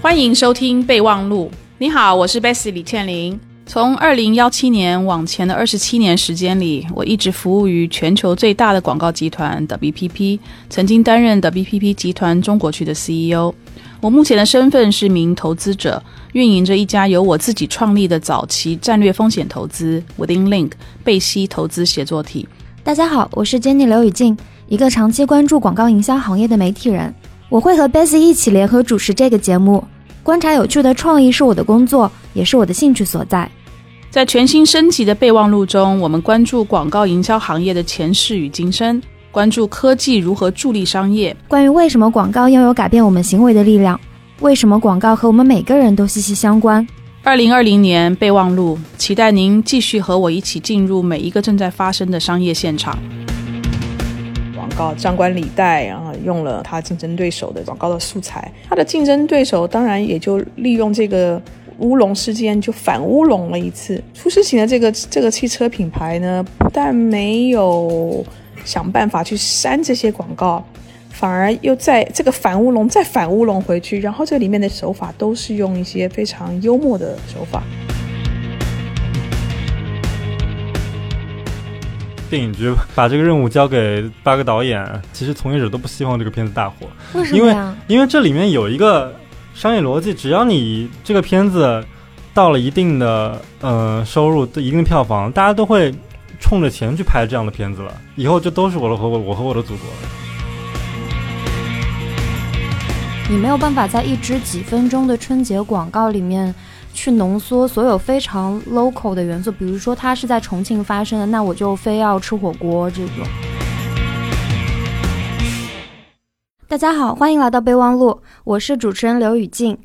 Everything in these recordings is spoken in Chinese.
欢迎收听备忘录。你好，我是 Bessy 李倩玲。从二零幺七年往前的二十七年时间里，我一直服务于全球最大的广告集团 WPP，曾经担任 WPP 集团中国区的 CEO。我目前的身份是名投资者，运营着一家由我自己创立的早期战略风险投资 Within Link 贝西投资协作体。大家好，我是 Jenny 刘雨静，一个长期关注广告营销行业的媒体人。我会和 Bessy 一起联合主持这个节目。观察有趣的创意是我的工作，也是我的兴趣所在。在全新升级的备忘录中，我们关注广告营销行业的前世与今生，关注科技如何助力商业，关于为什么广告拥有改变我们行为的力量，为什么广告和我们每个人都息息相关。二零二零年备忘录，期待您继续和我一起进入每一个正在发生的商业现场。广告张冠李戴，然后用了他竞争对手的广告的素材，他的竞争对手当然也就利用这个。乌龙事件就反乌龙了一次，出事情的这个这个汽车品牌呢，不但没有想办法去删这些广告，反而又在这个反乌龙再反乌龙回去，然后这里面的手法都是用一些非常幽默的手法。电影局把这个任务交给八个导演，其实从业者都不希望这个片子大火，为什么呀？因为这里面有一个。商业逻辑，只要你这个片子到了一定的呃收入、一定的票房，大家都会冲着钱去拍这样的片子了。以后就都是我的和我我和我的祖国。你没有办法在一支几分钟的春节广告里面去浓缩所有非常 local 的元素，比如说它是在重庆发生的，那我就非要吃火锅这种。大家好，欢迎来到备忘录，我是主持人刘雨静。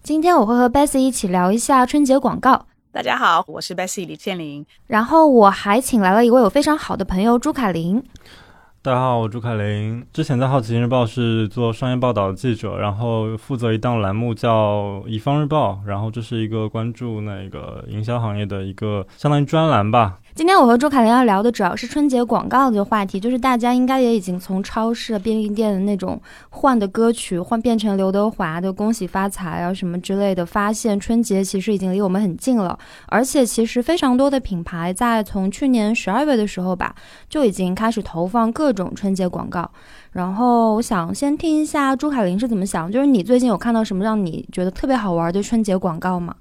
今天我会和 Bessy 一起聊一下春节广告。大家好，我是 Bessy 李建林。然后我还请来了一位我非常好的朋友朱凯琳。大家好，我朱凯林，之前在《好奇心日报》是做商业报道的记者，然后负责一档栏目叫《乙方日报》，然后这是一个关注那个营销行业的一个相当于专栏吧。今天我和朱凯琳要聊的主要是春节广告的话题，就是大家应该也已经从超市、便利店的那种换的歌曲换变成刘德华的《恭喜发财》啊什么之类的，发现春节其实已经离我们很近了。而且其实非常多的品牌在从去年十二月的时候吧，就已经开始投放各种春节广告。然后我想先听一下朱凯琳是怎么想，就是你最近有看到什么让你觉得特别好玩的春节广告吗？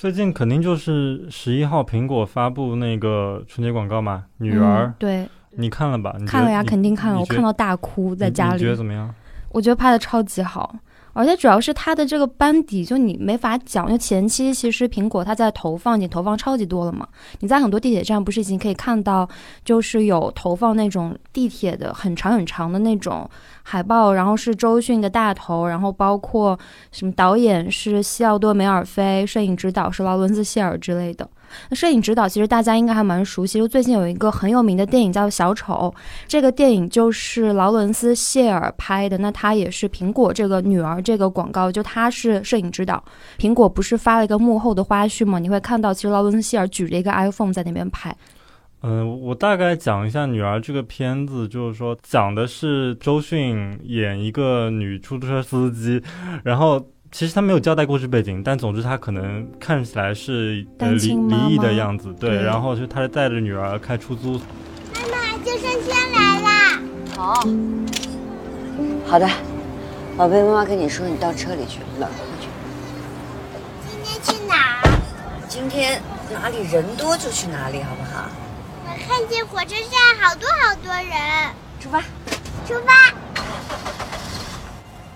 最近肯定就是十一号苹果发布那个春节广告嘛，女儿，对，你看了吧？看了呀，肯定看了，我看到大哭在家里。你觉得怎么样？我觉得拍的超级好。而且主要是它的这个班底，就你没法讲，因为前期其实苹果它在投放，已经投放超级多了嘛。你在很多地铁站不是已经可以看到，就是有投放那种地铁的很长很长的那种海报，然后是周迅的大头，然后包括什么导演是西奥多·梅尔菲，摄影指导是劳伦斯·谢尔之类的。那摄影指导其实大家应该还蛮熟悉，就最近有一个很有名的电影叫《小丑》，这个电影就是劳伦斯·谢尔拍的。那他也是苹果这个女儿这个广告，就他是摄影指导。苹果不是发了一个幕后的花絮吗？你会看到，其实劳伦斯·谢尔举着一个 iPhone 在那边拍。嗯，我大概讲一下《女儿》这个片子，就是说讲的是周迅演一个女出租车司机，然后。其实他没有交代故事背景，但总之他可能看起来是离离异的样子，对。然后就他带着女儿开出租。妈妈，救生圈来了。好，好的，宝贝，妈妈跟你说，你到车里去，暖和去。今天去哪？今天哪里人多就去哪里，好不好？我看见火车站好多好多人。出发，出发。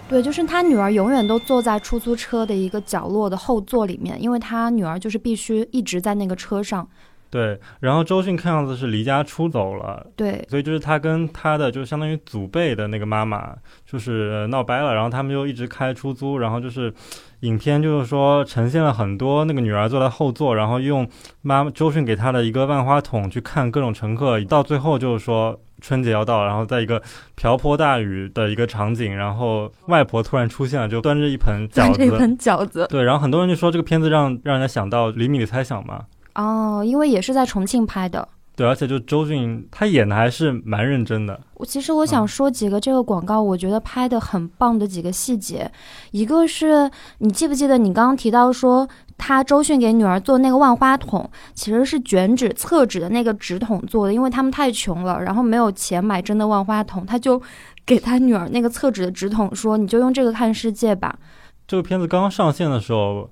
对，就是他女儿永远都坐在出租车的一个角落的后座里面，因为他女儿就是必须一直在那个车上。对，然后周迅看样子是离家出走了。对，所以就是他跟他的就相当于祖辈的那个妈妈就是闹掰了，然后他们就一直开出租，然后就是影片就是说呈现了很多那个女儿坐在后座，然后用妈周迅给她的一个万花筒去看各种乘客，到最后就是说。春节要到，然后在一个瓢泼大雨的一个场景，然后外婆突然出现了，就端着一盆饺子，一盆饺子。对，然后很多人就说这个片子让让人家想到《厘米的猜想》嘛。哦，因为也是在重庆拍的。对，而且就周迅她演的还是蛮认真的。我其实我想说几个这个广告，我觉得拍的很棒的几个细节，一个是你记不记得你刚刚提到说他周迅给女儿做那个万花筒，其实是卷纸厕纸的那个纸筒做的，因为他们太穷了，然后没有钱买真的万花筒，他就给他女儿那个厕纸的纸筒说，你就用这个看世界吧。这个片子刚上线的时候。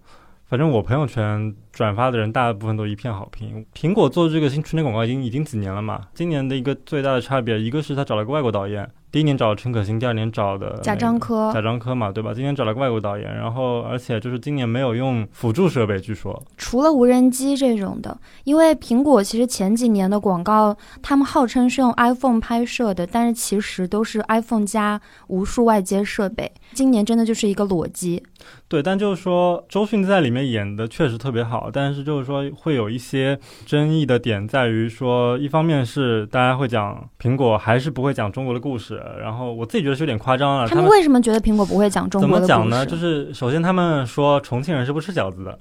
反正我朋友圈转发的人大部分都一片好评。苹果做这个新春节广告已经已经几年了嘛？今年的一个最大的差别，一个是他找了个外国导演。第一年找陈可辛，第二年找的贾樟柯，贾樟柯嘛，对吧？今年找了个外国导演，然后而且就是今年没有用辅助设备，据说除了无人机这种的，因为苹果其实前几年的广告，他们号称是用 iPhone 拍摄的，但是其实都是 iPhone 加无数外接设备。今年真的就是一个裸机。对，但就是说周迅在里面演的确实特别好，但是就是说会有一些争议的点在于说，一方面是大家会讲苹果还是不会讲中国的故事。然后我自己觉得是有点夸张了。他们为什么觉得苹果不会讲中国？怎么讲呢？就是首先他们说重庆人是不吃饺子的，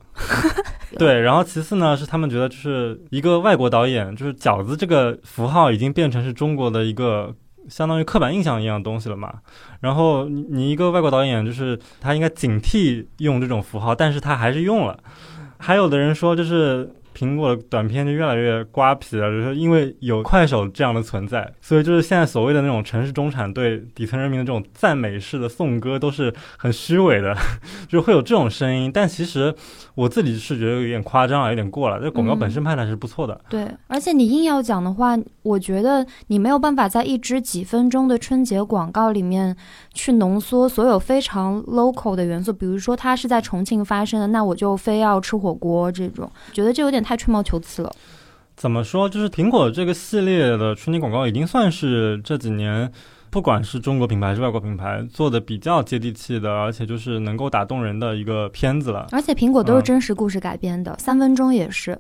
对。然后其次呢是他们觉得就是一个外国导演，就是饺子这个符号已经变成是中国的一个相当于刻板印象一样东西了嘛。然后你一个外国导演，就是他应该警惕用这种符号，但是他还是用了。还有的人说就是。苹果的短片就越来越瓜皮了，就是因为有快手这样的存在，所以就是现在所谓的那种城市中产对底层人民的这种赞美式的颂歌都是很虚伪的，就会有这种声音。但其实我自己是觉得有点夸张啊，有点过了。这广告本身拍的还是不错的。对，而且你硬要讲的话，我觉得你没有办法在一支几分钟的春节广告里面去浓缩所有非常 local 的元素，比如说它是在重庆发生的，那我就非要吃火锅这种，觉得这有点。太吹毛求疵了。怎么说？就是苹果这个系列的春节广告，已经算是这几年，不管是中国品牌还是外国品牌，做的比较接地气的，而且就是能够打动人的一个片子了。而且苹果都是真实故事改编的，三分钟也是。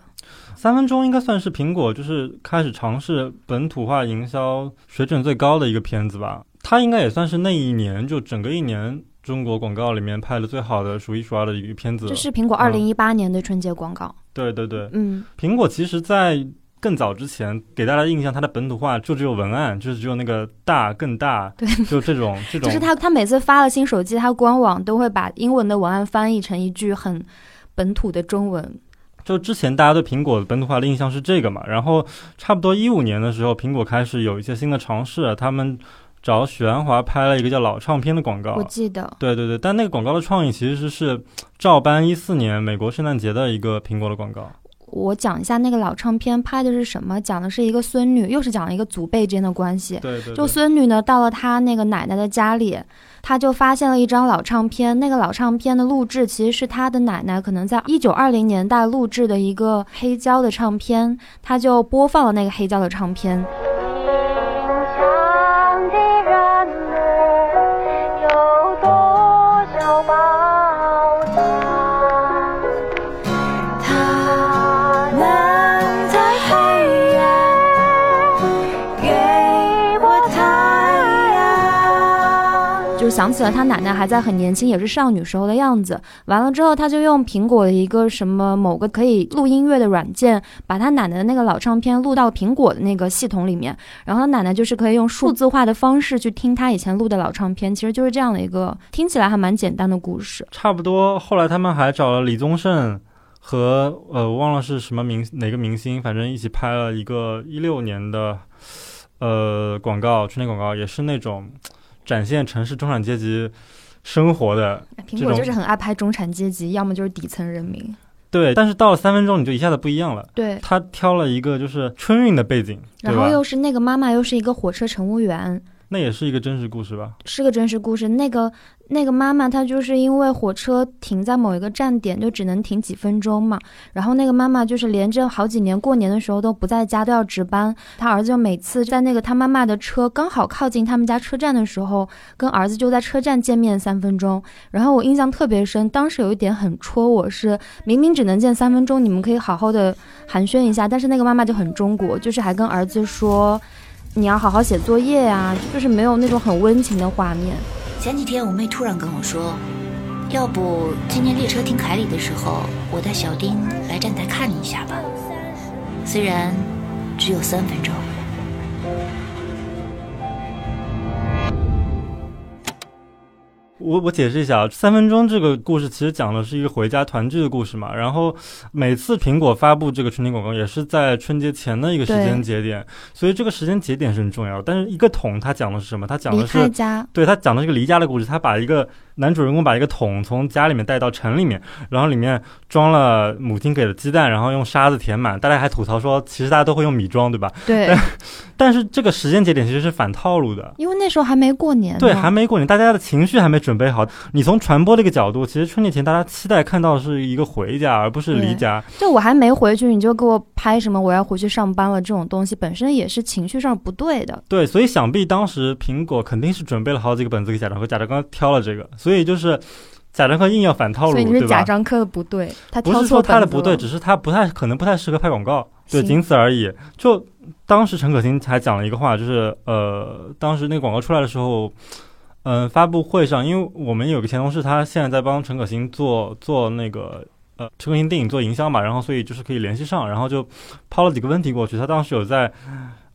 三分钟应该算是苹果就是开始尝试本土化营销水准最高的一个片子吧。它应该也算是那一年就整个一年。中国广告里面拍的最好的数一数二的一个片子，这是苹果二零一八年的春节广告。对对对，嗯，苹果其实，在更早之前给大家的印象，它的本土化就只有文案，就是只有那个大更大，对，就这种 这种。就是他他每次发了新手机，他官网都会把英文的文案翻译成一句很本土的中文。就之前大家对苹果本土化的印象是这个嘛，然后差不多一五年的时候，苹果开始有一些新的尝试，他们。找许鞍华拍了一个叫《老唱片》的广告，我记得。对对对，但那个广告的创意其实是照搬一四年美国圣诞节的一个苹果的广告。我讲一下那个老唱片拍的是什么，讲的是一个孙女，又是讲了一个祖辈之间的关系。对对。就孙女呢，到了她那个奶奶的家里，她就发现了一张老唱片。那个老唱片的录制其实是她的奶奶可能在一九二零年代录制的一个黑胶的唱片，她就播放了那个黑胶的唱片。想起了他奶奶还在很年轻，也是少女时候的样子。完了之后，他就用苹果的一个什么某个可以录音乐的软件，把他奶奶的那个老唱片录到苹果的那个系统里面。然后他奶奶就是可以用数字化的方式去听他以前录的老唱片。其实就是这样的一个听起来还蛮简单的故事。差不多。后来他们还找了李宗盛和呃，我忘了是什么明哪个明星，反正一起拍了一个一六年的呃广告，春节广告，也是那种。展现城市中产阶级生活的苹果就是很爱拍中产阶级，要么就是底层人民。对，但是到了三分钟，你就一下子不一样了。对，他挑了一个就是春运的背景，然后又是那个妈妈，又是一个火车乘务员。那也是一个真实故事吧？是个真实故事。那个那个妈妈，她就是因为火车停在某一个站点，就只能停几分钟嘛。然后那个妈妈就是连着好几年过年的时候都不在家，都要值班。他儿子就每次在那个他妈妈的车刚好靠近他们家车站的时候，跟儿子就在车站见面三分钟。然后我印象特别深，当时有一点很戳我，是明明只能见三分钟，你们可以好好的寒暄一下，但是那个妈妈就很中国，就是还跟儿子说。你要好好写作业呀，就是没有那种很温情的画面。前几天我妹突然跟我说，要不今天列车停凯里的时候，我带小丁来站台看你一下吧。虽然只有三分钟。我我解释一下啊，三分钟这个故事其实讲的是一个回家团聚的故事嘛。然后每次苹果发布这个春节广告也是在春节前的一个时间节点，所以这个时间节点是很重要。但是一个桶它讲的是什么？它讲的是家，对，它讲的是个离家的故事。它把一个男主人公把一个桶从家里面带到城里面，然后里面装了母亲给的鸡蛋，然后用沙子填满。大家还吐槽说，其实大家都会用米装，对吧？对。但 是这个时间节点其实是反套路的，因为那时候还没过年。对，还没过年，大家的情绪还没准备好。你从传播这个角度，其实春节前大家期待看到是一个回家，而不是离家。就我还没回去，你就给我拍什么我要回去上班了这种东西，本身也是情绪上不对的。对，所以想必当时苹果肯定是准备了好几个本子给贾樟柯，贾樟柯挑了这个，所以就是贾樟柯硬要反套路，所以你是贾樟柯的不对，他不是说他的不对，只是他不太可能不太适合拍广告，对，仅此而已。就。当时陈可辛还讲了一个话，就是呃，当时那个广告出来的时候，嗯，发布会上，因为我们有个前同事，他现在在帮陈可辛做做那个呃陈可辛电影做营销嘛，然后所以就是可以联系上，然后就抛了几个问题过去，他当时有在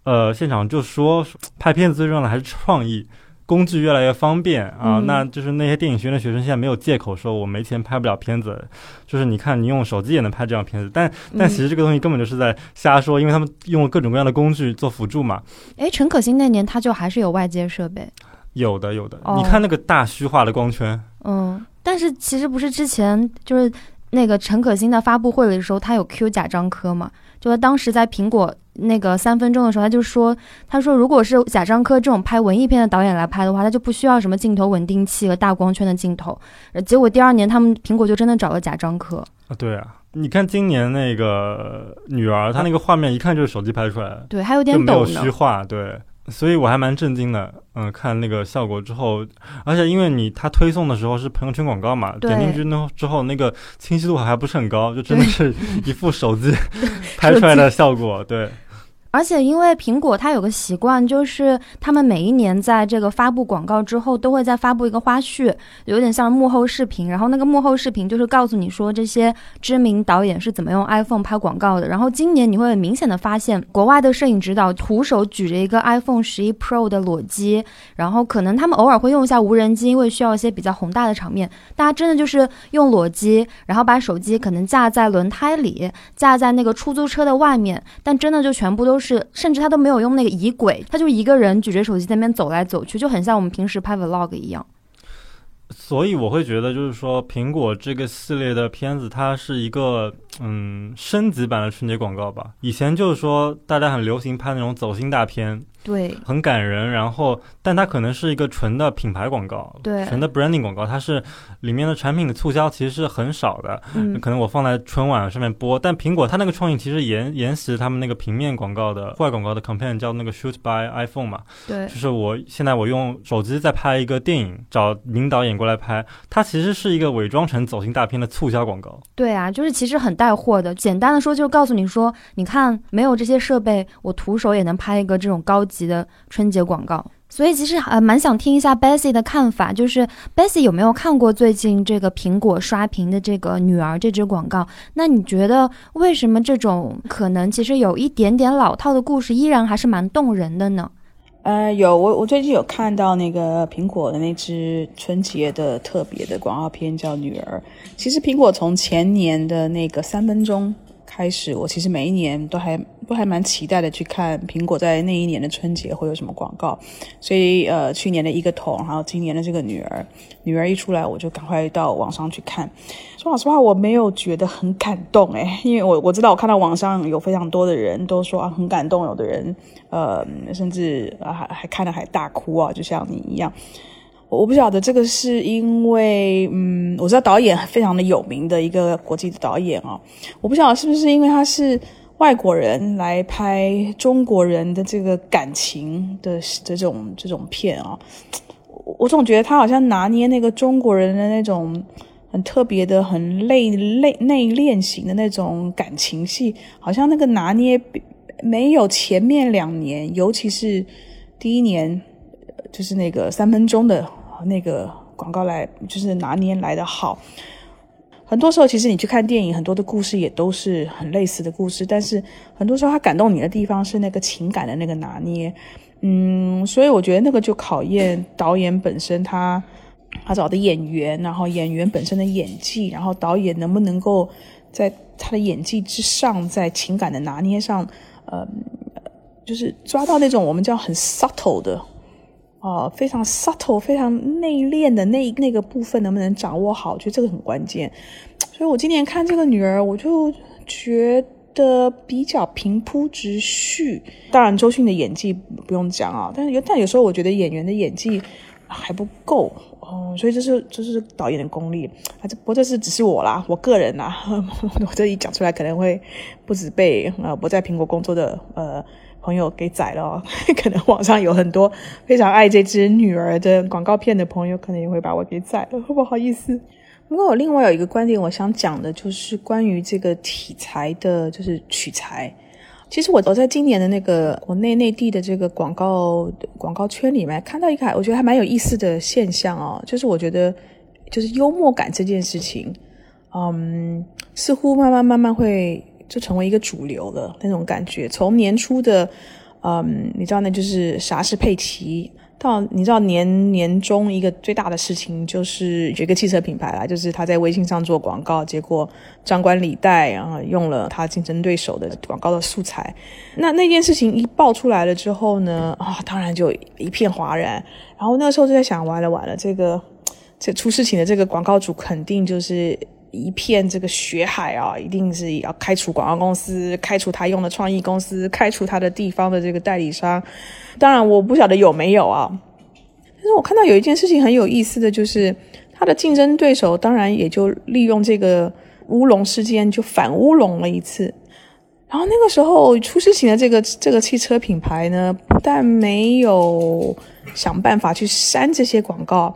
呃现场就说，拍片子最重要的还是创意。工具越来越方便啊，那就是那些电影学院的学生现在没有借口说我没钱拍不了片子，就是你看你用手机也能拍这样片子，但但其实这个东西根本就是在瞎说，因为他们用了各种各样的工具做辅助嘛。哎，陈可辛那年他就还是有外接设备，有的有的，你看那个大虚化的光圈，嗯，但是其实不是之前就是那个陈可辛在发布会的时候，他有 Q 贾樟柯嘛，就是当时在苹果。那个三分钟的时候，他就说：“他说，如果是贾樟柯这种拍文艺片的导演来拍的话，他就不需要什么镜头稳定器和大光圈的镜头。”结果第二年，他们苹果就真的找了贾樟柯啊。对啊，你看今年那个女儿，她那个画面一看就是手机拍出来的，对，还有点没有虚化，对。所以我还蛮震惊的，嗯，看那个效果之后，而且因为你他推送的时候是朋友圈广告嘛，点进去呢之后，那个清晰度还不是很高，就真的是 一副手机 拍出来的效果，对。而且，因为苹果它有个习惯，就是他们每一年在这个发布广告之后，都会再发布一个花絮，有点像幕后视频。然后那个幕后视频就是告诉你说这些知名导演是怎么用 iPhone 拍广告的。然后今年你会很明显的发现，国外的摄影指导徒手举着一个 iPhone 十一 Pro 的裸机，然后可能他们偶尔会用一下无人机，因为需要一些比较宏大的场面。大家真的就是用裸机，然后把手机可能架在轮胎里，架在那个出租车的外面，但真的就全部都是。是，甚至他都没有用那个仪轨，他就一个人举着手机在那边走来走去，就很像我们平时拍 vlog 一样。所以我会觉得，就是说，苹果这个系列的片子，它是一个嗯升级版的春节广告吧。以前就是说，大家很流行拍那种走心大片。对，很感人。然后，但它可能是一个纯的品牌广告，对，纯的 branding 广告。它是里面的产品的促销其实是很少的，嗯，可能我放在春晚上面播。但苹果它那个创意其实沿沿袭他们那个平面广告的户外广告的 campaign，叫那个 shoot by iPhone 嘛，对，就是我现在我用手机在拍一个电影，找名导演过来拍，它其实是一个伪装成走心大片的促销广告。对啊，就是其实很带货的。简单的说，就是告诉你说，你看没有这些设备，我徒手也能拍一个这种高级。级的春节广告，所以其实呃蛮想听一下 Bessy 的看法，就是 Bessy 有没有看过最近这个苹果刷屏的这个女儿这支广告？那你觉得为什么这种可能其实有一点点老套的故事，依然还是蛮动人的呢？呃，有我我最近有看到那个苹果的那支春节的特别的广告片叫《女儿》，其实苹果从前年的那个三分钟。开始，我其实每一年都还都还蛮期待的去看苹果在那一年的春节会有什么广告，所以呃，去年的一个桶，然后今年的这个女儿，女儿一出来，我就赶快到网上去看。说老实话，我没有觉得很感动诶，因为我我知道我看到网上有非常多的人都说啊很感动，有的人呃甚至啊还还看了还大哭啊，就像你一样。我不晓得这个是因为，嗯，我知道导演非常的有名的一个国际的导演啊，我不晓得是不是因为他是外国人来拍中国人的这个感情的这种这种片啊，我我总觉得他好像拿捏那个中国人的那种很特别的、很内内内敛型的那种感情戏，好像那个拿捏没有前面两年，尤其是第一年，就是那个三分钟的。那个广告来就是拿捏来的好，很多时候，其实你去看电影，很多的故事也都是很类似的故事，但是很多时候它感动你的地方是那个情感的那个拿捏。嗯，所以我觉得那个就考验导演本身他他找的演员，然后演员本身的演技，然后导演能不能够在他的演技之上，在情感的拿捏上，呃，就是抓到那种我们叫很 subtle 的。哦，非常 subtle、非常内敛的那那个部分能不能掌握好？我觉得这个很关键。所以我今年看这个女儿，我就觉得比较平铺直叙。当然，周迅的演技不用讲啊，但是有但有时候我觉得演员的演技还不够哦。所以这是这是导演的功力啊。这不过这是只是我啦，我个人啦，我这一讲出来可能会不止被呃我在苹果工作的呃。朋友给宰了，可能网上有很多非常爱这只女儿的广告片的朋友，可能也会把我给宰了，不好意思。不过我另外有一个观点，我想讲的就是关于这个题材的，就是取材。其实我我在今年的那个国内内地的这个广告广告圈里面看到一个，我觉得还蛮有意思的现象哦，就是我觉得就是幽默感这件事情，嗯，似乎慢慢慢慢会。就成为一个主流的那种感觉。从年初的，嗯，你知道，那就是啥是佩奇，到你知道年年中一个最大的事情就是有一个汽车品牌啦，就是他在微信上做广告，结果张冠李戴，然后用了他竞争对手的广告的素材。那那件事情一爆出来了之后呢，啊，当然就一片哗然。然后那个时候就在想，完了完了，这个这出事情的这个广告主肯定就是。一片这个血海啊，一定是要开除广告公司，开除他用的创意公司，开除他的地方的这个代理商。当然，我不晓得有没有啊。但是我看到有一件事情很有意思的就是，他的竞争对手当然也就利用这个乌龙事件就反乌龙了一次。然后那个时候出事情的这个这个汽车品牌呢，不但没有想办法去删这些广告。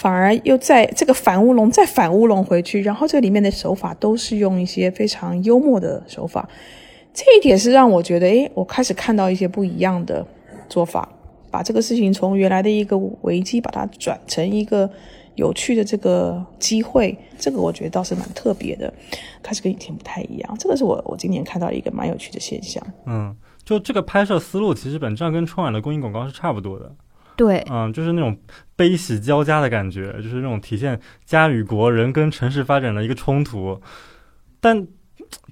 反而又在这个反乌龙再反乌龙回去，然后这里面的手法都是用一些非常幽默的手法，这一点是让我觉得，诶，我开始看到一些不一样的做法，把这个事情从原来的一个危机，把它转成一个有趣的这个机会，这个我觉得倒是蛮特别的，开始跟以前不太一样，这个是我我今年看到一个蛮有趣的现象。嗯，就这个拍摄思路，其实本质上跟春晚的公益广告是差不多的。对，嗯，就是那种悲喜交加的感觉，就是那种体现家与国、人跟城市发展的一个冲突。但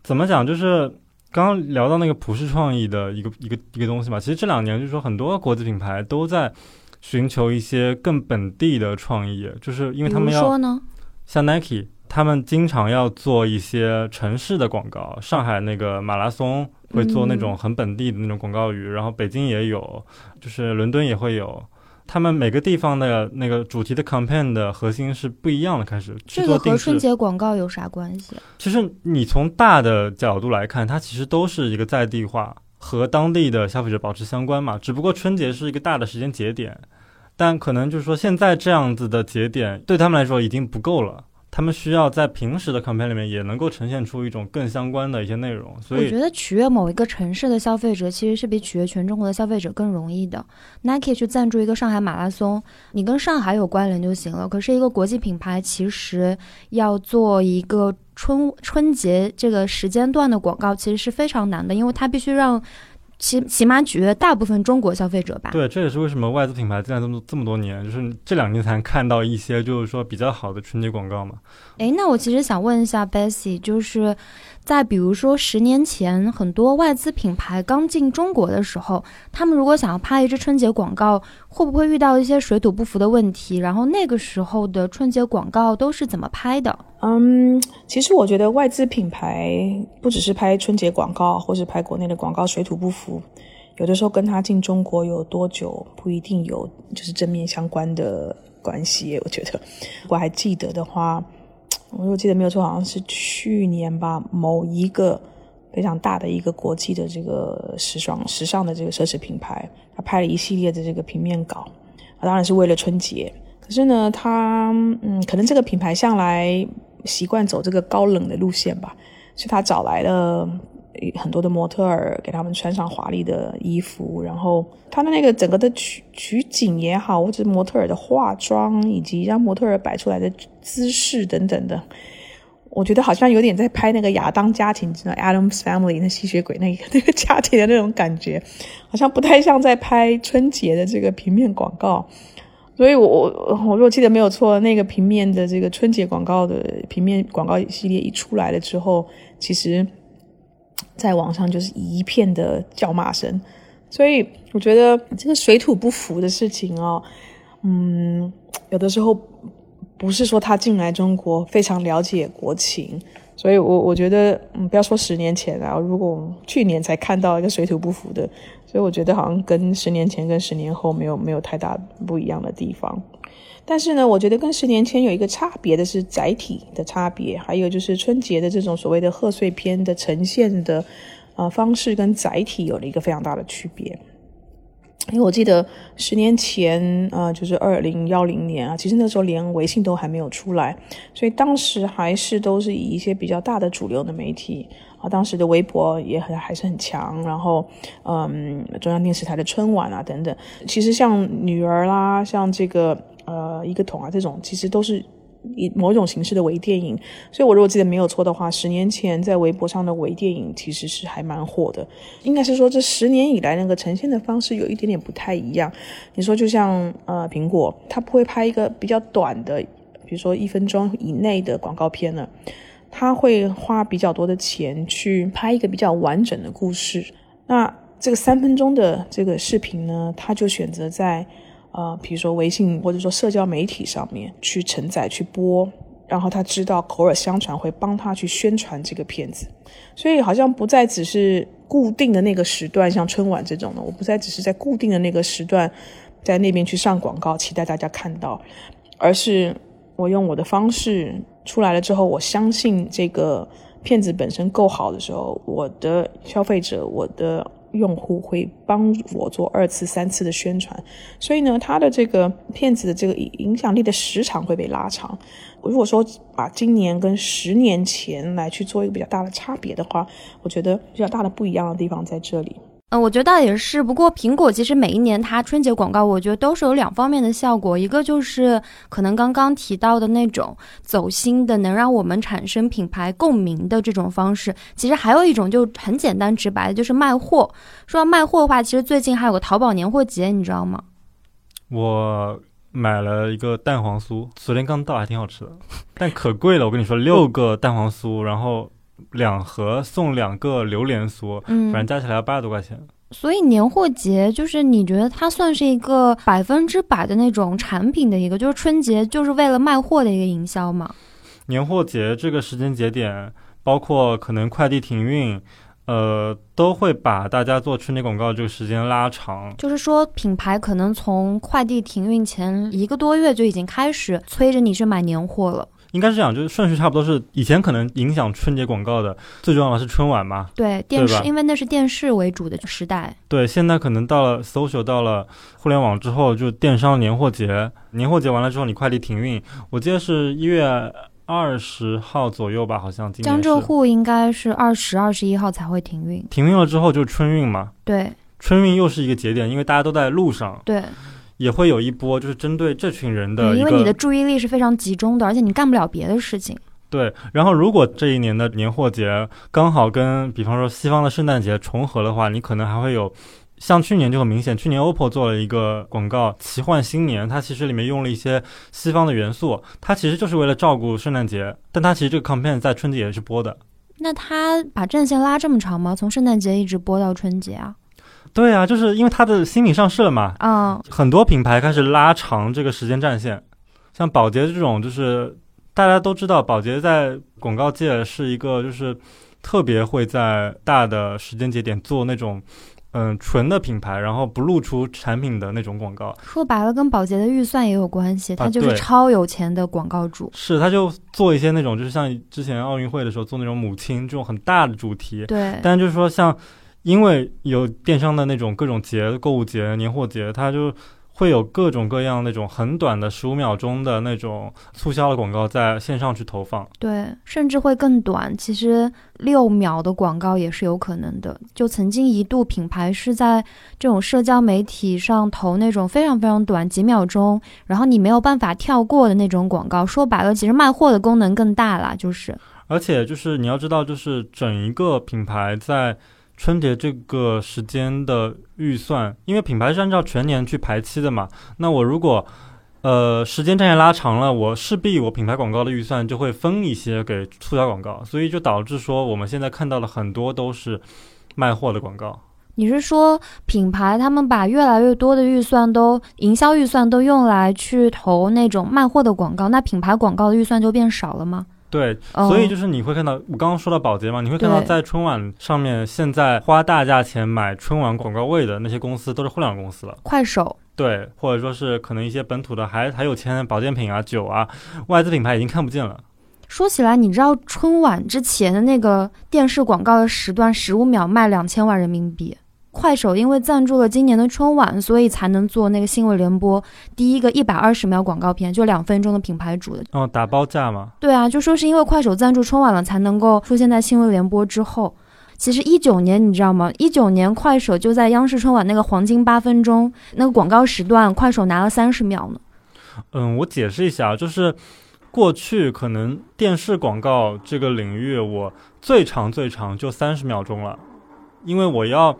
怎么讲，就是刚刚聊到那个普世创意的一个一个一个东西嘛。其实这两年，就是说很多国际品牌都在寻求一些更本地的创意，就是因为他们要说呢，像 Nike，他们经常要做一些城市的广告，上海那个马拉松会做那种很本地的那种广告语，然后北京也有，就是伦敦也会有。他们每个地方的那个主题的 campaign 的核心是不一样的，开始这个和春节广告有啥关系？其实你从大的角度来看，它其实都是一个在地化和当地的消费者保持相关嘛。只不过春节是一个大的时间节点，但可能就是说现在这样子的节点对他们来说已经不够了。他们需要在平时的 campaign 里面也能够呈现出一种更相关的一些内容，所以我觉得取悦某一个城市的消费者其实是比取悦全中国的消费者更容易的。Nike 去赞助一个上海马拉松，你跟上海有关联就行了。可是一个国际品牌其实要做一个春春节这个时间段的广告，其实是非常难的，因为它必须让。起起码取悦大部分中国消费者吧。对，这也是为什么外资品牌进来这么这么多年，就是这两年才看到一些就是说比较好的春节广告嘛。哎，那我其实想问一下 Bessy，就是在比如说十年前，很多外资品牌刚进中国的时候，他们如果想要拍一支春节广告，会不会遇到一些水土不服的问题？然后那个时候的春节广告都是怎么拍的？嗯，其实我觉得外资品牌不只是拍春节广告，或是拍国内的广告，水土不服，有的时候跟他进中国有多久不一定有就是正面相关的关系。我觉得，我还记得的话，我如果记得没有错，好像是去年吧，某一个非常大的一个国际的这个时尚时尚的这个奢侈品牌，他拍了一系列的这个平面稿，当然是为了春节。可是呢，他嗯，可能这个品牌向来。习惯走这个高冷的路线吧，所以他找来了很多的模特儿，给他们穿上华丽的衣服，然后他的那个整个的取取景也好，或者模特儿的化妆，以及让模特儿摆出来的姿势等等的，我觉得好像有点在拍那个亚当家庭，知道 Adam's Family 那吸血鬼那个那个家庭的那种感觉，好像不太像在拍春节的这个平面广告。所以我我我如果记得没有错，那个平面的这个春节广告的平面广告系列一出来了之后，其实在网上就是一片的叫骂声。所以我觉得这个水土不服的事情哦，嗯，有的时候不是说他进来中国非常了解国情，所以我我觉得，嗯，不要说十年前啊，如果去年才看到一个水土不服的，所以我觉得好像跟十年前跟十年后没有没有太大不一样的地方。但是呢，我觉得跟十年前有一个差别的是载体的差别，还有就是春节的这种所谓的贺岁片的呈现的。呃，方式跟载体有了一个非常大的区别，因为我记得十年前，呃，就是二零幺零年啊，其实那时候连微信都还没有出来，所以当时还是都是以一些比较大的主流的媒体啊，当时的微博也很还是很强，然后嗯，中央电视台的春晚啊等等，其实像女儿啦，像这个呃一个桶啊这种，其实都是。以某种形式的微电影，所以我如果记得没有错的话，十年前在微博上的微电影其实是还蛮火的。应该是说这十年以来那个呈现的方式有一点点不太一样。你说就像呃苹果，它不会拍一个比较短的，比如说一分钟以内的广告片呢，它会花比较多的钱去拍一个比较完整的故事。那这个三分钟的这个视频呢，它就选择在。呃，比如说微信或者说社交媒体上面去承载去播，然后他知道口耳相传会帮他去宣传这个片子，所以好像不再只是固定的那个时段，像春晚这种的，我不再只是在固定的那个时段在那边去上广告，期待大家看到，而是我用我的方式出来了之后，我相信这个片子本身够好的时候，我的消费者，我的。用户会帮我做二次、三次的宣传，所以呢，他的这个骗子的这个影响力的时长会被拉长。如果说把今年跟十年前来去做一个比较大的差别的话，我觉得比较大的不一样的地方在这里。嗯，我觉得倒也是。不过苹果其实每一年它春节广告，我觉得都是有两方面的效果。一个就是可能刚刚提到的那种走心的，能让我们产生品牌共鸣的这种方式。其实还有一种就很简单直白的，就是卖货。说到卖货的话，其实最近还有个淘宝年货节，你知道吗？我买了一个蛋黄酥，昨天刚到，还挺好吃的，但可贵了。我跟你说，六个蛋黄酥，然后。两盒送两个榴莲酥，嗯，反正加起来要八十多块钱。所以年货节就是你觉得它算是一个百分之百的那种产品的一个，就是春节就是为了卖货的一个营销嘛？年货节这个时间节点，包括可能快递停运，呃，都会把大家做春节广告这个时间拉长。就是说，品牌可能从快递停运前一个多月就已经开始催着你去买年货了。应该是这样，就是顺序差不多是以前可能影响春节广告的最重要的是春晚嘛，对电视，因为那是电视为主的时代。对，现在可能到了 social 到了互联网之后，就电商年货节，年货节完了之后你快递停运，我记得是一月二十号左右吧，好像江浙沪应该是二十二十一号才会停运，停运了之后就春运嘛，对，春运又是一个节点，因为大家都在路上，对。也会有一波，就是针对这群人的，因为你的注意力是非常集中的，而且你干不了别的事情。对，然后如果这一年的年货节刚好跟，比方说西方的圣诞节重合的话，你可能还会有，像去年就很明显，去年 OPPO 做了一个广告《奇幻新年》，它其实里面用了一些西方的元素，它其实就是为了照顾圣诞节，但它其实这个 campaign 在春节也是播的。那它把战线拉这么长吗？从圣诞节一直播到春节啊？对啊，就是因为它的新品上市了嘛，啊，很多品牌开始拉长这个时间战线，像宝洁这种，就是大家都知道，宝洁在广告界是一个就是特别会在大的时间节点做那种嗯纯的品牌，然后不露出产品的那种广告。说白了，跟宝洁的预算也有关系，他就是超有钱的广告主。是，他就做一些那种，就是像之前奥运会的时候做那种母亲这种很大的主题。对，但就是说像。因为有电商的那种各种节、购物节、年货节，它就会有各种各样那种很短的十五秒钟的那种促销的广告在线上去投放。对，甚至会更短，其实六秒的广告也是有可能的。就曾经一度品牌是在这种社交媒体上投那种非常非常短几秒钟，然后你没有办法跳过的那种广告。说白了，其实卖货的功能更大了，就是。而且就是你要知道，就是整一个品牌在春节这个时间的预算，因为品牌是按照全年去排期的嘛。那我如果呃时间战线拉长了，我势必我品牌广告的预算就会分一些给促销广告，所以就导致说我们现在看到了很多都是卖货的广告。你是说品牌他们把越来越多的预算都营销预算都用来去投那种卖货的广告，那品牌广告的预算就变少了吗？对，哦所以就是你会看到，我刚刚说到保洁嘛，你会看到在春晚上面，现在花大价钱买春晚广告位的那些公司都是互联网公司了。快手对，或者说是可能一些本土的还还有钱的保健品啊、酒啊，外资品牌已经看不见了。说起来，你知道春晚之前的那个电视广告的时段，十五秒卖两千万人民币。快手因为赞助了今年的春晚，所以才能做那个新闻联播第一个一百二十秒广告片，就两分钟的品牌主的。哦，打包价嘛，对啊，就说是因为快手赞助春晚了，才能够出现在新闻联播之后。其实一九年你知道吗？一九年快手就在央视春晚那个黄金八分钟那个广告时段，快手拿了三十秒呢。嗯，我解释一下，就是过去可能电视广告这个领域，我最长最长就三十秒钟了，因为我要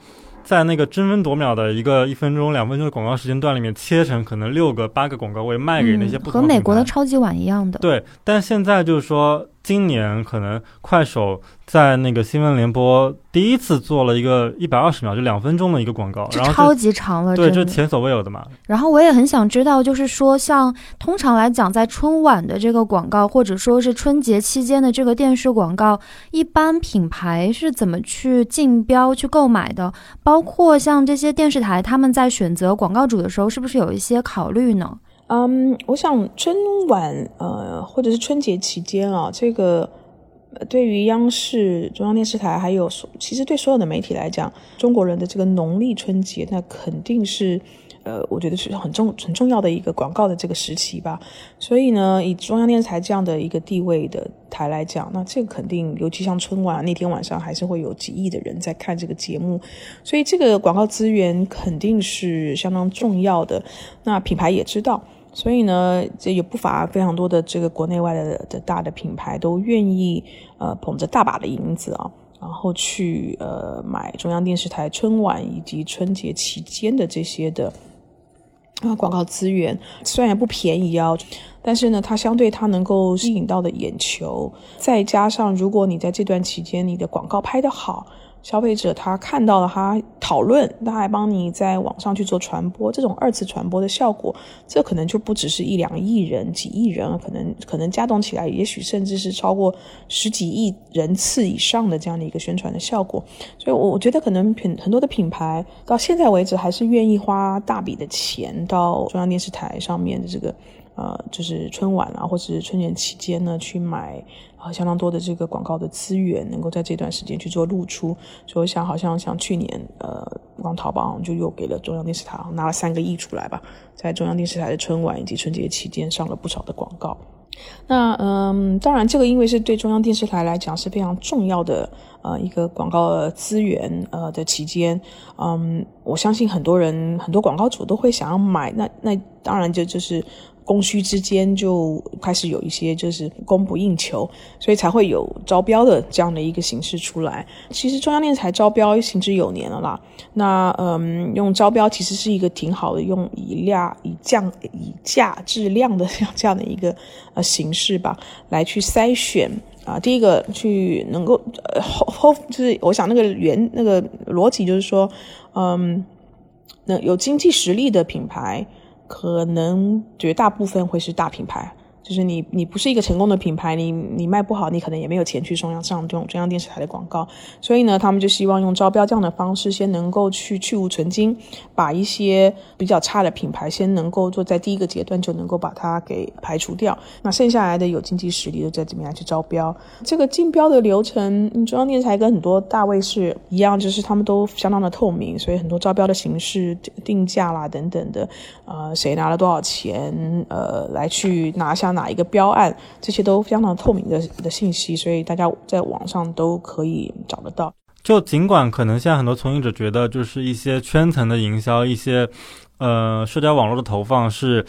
在那个争分夺秒的一个一分钟、两分钟的广告时间段里面切成可能六个、八个广告位卖给那些嗯、不和美国的超级碗一样的。对，但现在就是说，今年可能快手在那个新闻联播第一次做了一个一百二十秒，就两分钟的一个广告，然后这超级长了，对，这是前所未有的嘛。然后我也很想知道，就是说，像通常来讲，在春晚的这个广告，或者说是春节期间的这个电视广告，一般品牌是怎么去竞标、去购买的？包括像这些电视台，他们在选择广告主的时候，是不是有一些考虑呢？嗯，我想春晚呃，或者是春节期间啊，这个对于央视、中央电视台，还有所其实对所有的媒体来讲，中国人的这个农历春节，那肯定是。呃，我觉得是很重很重要的一个广告的这个时期吧，所以呢，以中央电视台这样的一个地位的台来讲，那这个肯定，尤其像春晚那天晚上，还是会有几亿的人在看这个节目，所以这个广告资源肯定是相当重要的。那品牌也知道，所以呢，这也不乏非常多的这个国内外的的大的品牌都愿意呃捧着大把的银子啊，然后去呃买中央电视台春晚以及春节期间的这些的啊广告资源，虽然不便宜啊。但是呢，它相对它能够吸引到的眼球，再加上如果你在这段期间你的广告拍得好，消费者他看到了，他讨论，他还帮你在网上去做传播，这种二次传播的效果，这可能就不只是一两亿人、几亿人，可能可能加动起来，也许甚至是超过十几亿人次以上的这样的一个宣传的效果。所以，我我觉得可能品很多的品牌到现在为止还是愿意花大笔的钱到中央电视台上面的这个。呃，就是春晚啊，或是春节期间呢，去买、相当多的这个广告的资源，能够在这段时间去做露出。所以我想，好像像去年，呃，光淘宝就又给了中央电视台拿了三个亿出来吧，在中央电视台的春晚以及春节期间上了不少的广告。那嗯，当然，这个因为是对中央电视台来讲是非常重要的呃一个广告资源呃的期间，嗯，我相信很多人很多广告主都会想要买，那那当然就就是。供需之间就开始有一些就是供不应求，所以才会有招标的这样的一个形式出来。其实中央电视台招标行之有年了啦。那嗯，用招标其实是一个挺好的，用以量以降以价质量的 这样的一个呃形式吧，来去筛选啊。第一个去能够后后就是我想那个原那个逻辑就是说，嗯，那有经济实力的品牌。可能绝大部分会是大品牌，就是你你不是一个成功的品牌，你你卖不好，你可能也没有钱去中央上这种中央电视台的广告，所以呢，他们就希望用招标这样的方式，先能够去去无存精，把一些比较差的品牌，先能够做在第一个阶段就能够把它给排除掉，那剩下来的有经济实力的再怎么样去招标？这个竞标的流程，中央电视台跟很多大卫视一样，就是他们都相当的透明，所以很多招标的形式、定价啦等等的，呃。谁拿了多少钱？呃，来去拿下哪一个标案，这些都非常的透明的的信息，所以大家在网上都可以找得到。就尽管可能现在很多从业者觉得，就是一些圈层的营销，一些呃社交网络的投放是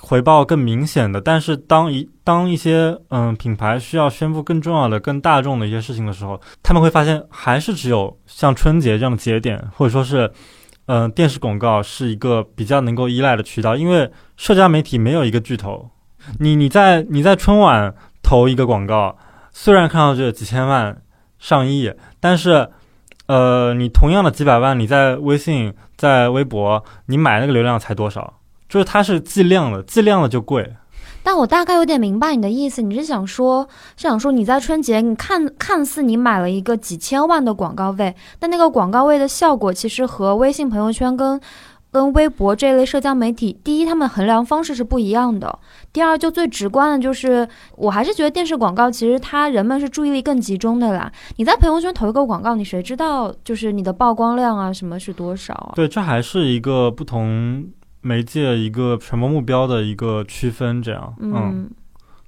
回报更明显的。但是当一当一些嗯品牌需要宣布更重要的、更大众的一些事情的时候，他们会发现还是只有像春节这样的节点，或者说是嗯电视广告是一个比较能够依赖的渠道，因为社交媒体没有一个巨头。你你在你在春晚投一个广告，虽然看上去几千万、上亿，但是呃，你同样的几百万，你在微信、在微博，你买那个流量才多少？就是它是计量的，计量的就贵。但我大概有点明白你的意思，你是想说，是想说你在春节，你看看似你买了一个几千万的广告位，但那个广告位的效果其实和微信朋友圈跟跟微博这类社交媒体，第一，他们衡量方式是不一样的；第二，就最直观的就是，我还是觉得电视广告其实它人们是注意力更集中的啦。你在朋友圈投一个广告，你谁知道就是你的曝光量啊什么是多少啊？对，这还是一个不同。媒介一个传播目标的一个区分，这样，嗯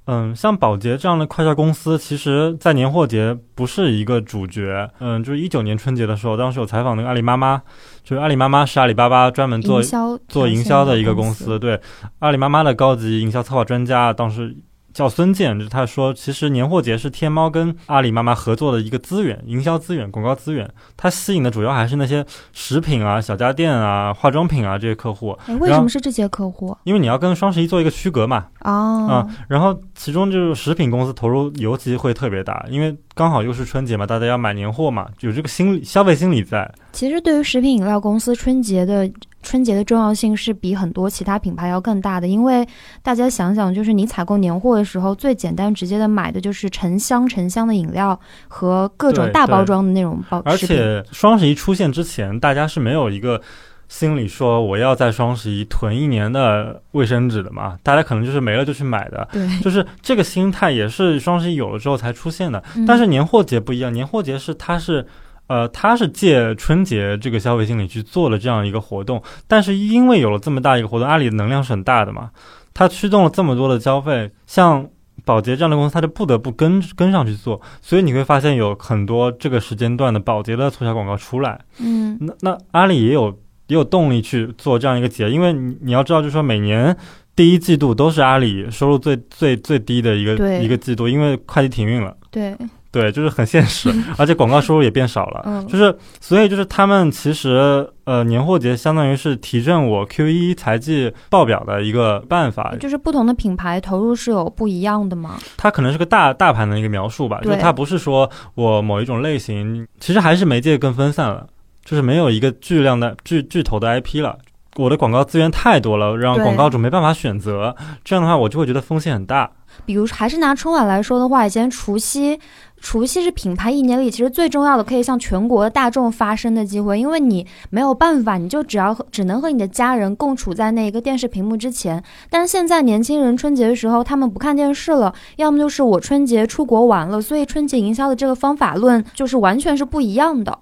嗯，像宝洁这样的快销公司，其实，在年货节不是一个主角。嗯，就是一九年春节的时候，当时有采访那个阿里妈妈，就是阿里妈妈是阿里巴巴专门做做营销的一个公司，对，阿里妈妈的高级营销策划专家，当时。叫孙健，就是他说，其实年货节是天猫跟阿里妈妈合作的一个资源，营销资源、广告资源。它吸引的主要还是那些食品啊、小家电啊、化妆品啊这些客户。哎，为什么是这些客户？因为你要跟双十一做一个区隔嘛。哦。啊，然后其中就是食品公司投入尤其会特别大，因为刚好又是春节嘛，大家要买年货嘛，有这个心理消费心理在。其实对于食品饮料公司，春节的。春节的重要性是比很多其他品牌要更大的，因为大家想想，就是你采购年货的时候，最简单直接的买的就是成箱成箱的饮料和各种大包装的那种包。而且双十一出现之前，大家是没有一个心理说我要在双十一囤一年的卫生纸的嘛？大家可能就是没了就去买的。对，就是这个心态也是双十一有了之后才出现的。但是年货节不一样，年货节是它是。呃，他是借春节这个消费心理去做了这样一个活动，但是因为有了这么大一个活动，阿里的能量是很大的嘛，它驱动了这么多的消费，像宝洁这样的公司，它就不得不跟跟上去做，所以你会发现有很多这个时间段的宝洁的促销广告出来。嗯，那那阿里也有也有动力去做这样一个节，因为你你要知道，就是说每年第一季度都是阿里收入最最最低的一个一个季度，因为快递停运了。对。对，就是很现实，而且广告收入也变少了。嗯，就是所以就是他们其实呃年货节相当于是提振我 Q 一财季报表的一个办法。就是不同的品牌投入是有不一样的吗？它可能是个大大盘的一个描述吧，就是它不是说我某一种类型，其实还是媒介更分散了，就是没有一个巨量的巨巨头的 IP 了。我的广告资源太多了，让广告主没办法选择，这样的话我就会觉得风险很大。比如还是拿春晚来说的话，以前除夕。除夕是品牌一年里其实最重要的，可以向全国大众发声的机会，因为你没有办法，你就只要和只能和你的家人共处在那一个电视屏幕之前。但是现在年轻人春节的时候，他们不看电视了，要么就是我春节出国玩了，所以春节营销的这个方法论就是完全是不一样的。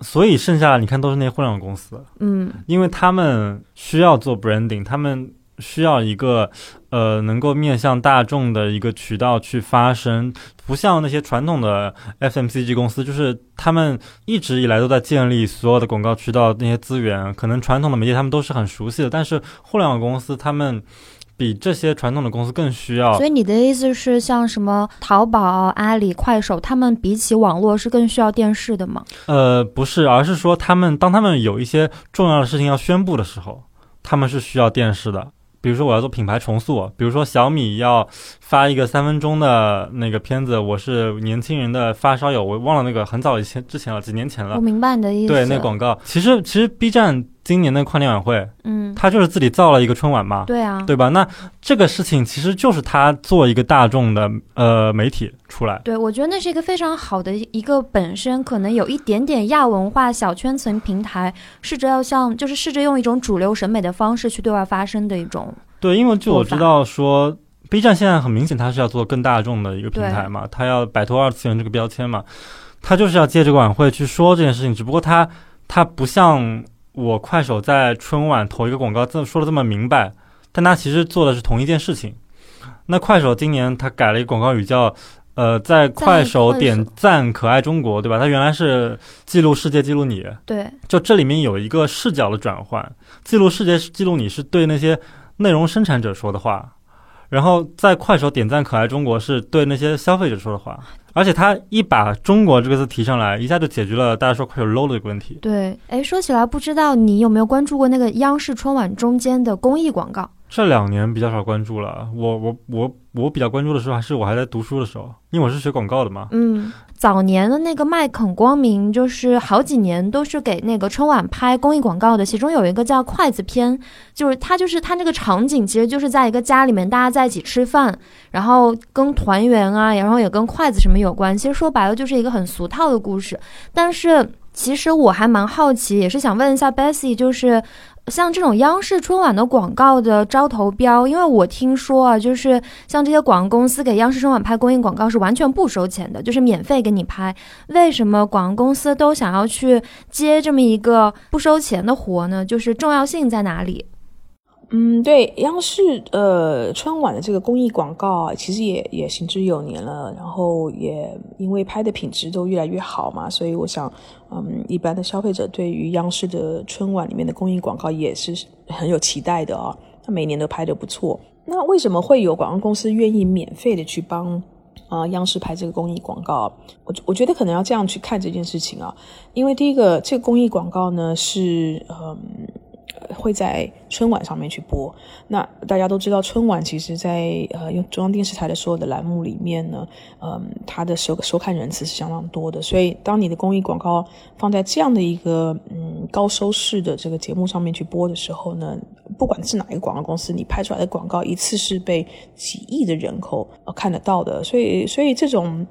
所以剩下的你看都是那些互联网公司，嗯，因为他们需要做 branding，他们。需要一个，呃，能够面向大众的一个渠道去发声，不像那些传统的 FMCG 公司，就是他们一直以来都在建立所有的广告渠道那些资源，可能传统的媒介他们都是很熟悉的，但是互联网公司他们比这些传统的公司更需要。所以你的意思是，像什么淘宝、阿里、快手，他们比起网络是更需要电视的吗？呃，不是，而是说他们当他们有一些重要的事情要宣布的时候，他们是需要电视的。比如说我要做品牌重塑，比如说小米要发一个三分钟的那个片子，我是年轻人的发烧友，我忘了那个很早以前之前了，几年前了。我明白你的意思。对，那广告，其实其实 B 站。今年的跨年晚会，嗯，他就是自己造了一个春晚嘛，对啊，对吧？那这个事情其实就是他做一个大众的呃媒体出来。对，我觉得那是一个非常好的一个本身可能有一点点亚文化小圈层平台，试着要像就是试着用一种主流审美的方式去对外发声的一种。对，因为就我知道说，B 站现在很明显它是要做更大众的一个平台嘛，它要摆脱二次元这个标签嘛，它就是要借这个晚会去说这件事情，只不过它它不像。我快手在春晚投一个广告，这说的这么明白，但他其实做的是同一件事情。那快手今年他改了一个广告语，叫“呃，在快手点赞可爱中国”，对吧？他原来是记录世界，记录你。对，就这里面有一个视角的转换，记录世界，记录你是对那些内容生产者说的话，然后在快手点赞可爱中国是对那些消费者说的话，而且他一把中国这个字提上来，一下就解决了大家说快手 low 的一个问题。对，哎，说起来，不知道你有没有关注过那个央视春晚中间的公益广告？这两年比较少关注了，我我我我比较关注的时候还是我还在读书的时候，因为我是学广告的嘛。嗯，早年的那个麦肯光明，就是好几年都是给那个春晚拍公益广告的，其中有一个叫筷子片，就是它就是它那个场景其实就是在一个家里面大家在一起吃饭，然后跟团圆啊，然后也跟筷子什么有关，其实说白了就是一个很俗套的故事，但是其实我还蛮好奇，也是想问一下 Bessy，就是。像这种央视春晚的广告的招投标，因为我听说啊，就是像这些广告公司给央视春晚拍公益广告是完全不收钱的，就是免费给你拍。为什么广告公司都想要去接这么一个不收钱的活呢？就是重要性在哪里？嗯，对，央视呃春晚的这个公益广告啊，其实也也行之有年了，然后也因为拍的品质都越来越好嘛，所以我想，嗯，一般的消费者对于央视的春晚里面的公益广告也是很有期待的啊，他每年都拍的不错。那为什么会有广告公司愿意免费的去帮啊央视拍这个公益广告？我我觉得可能要这样去看这件事情啊，因为第一个，这个公益广告呢是嗯。会在春晚上面去播。那大家都知道，春晚其实，在呃中央电视台的所有的栏目里面呢，嗯，它的收收看人次是相当多的。所以，当你的公益广告放在这样的一个嗯高收视的这个节目上面去播的时候呢，不管是哪一个广告公司，你拍出来的广告一次是被几亿的人口看得到的。所以，所以这种。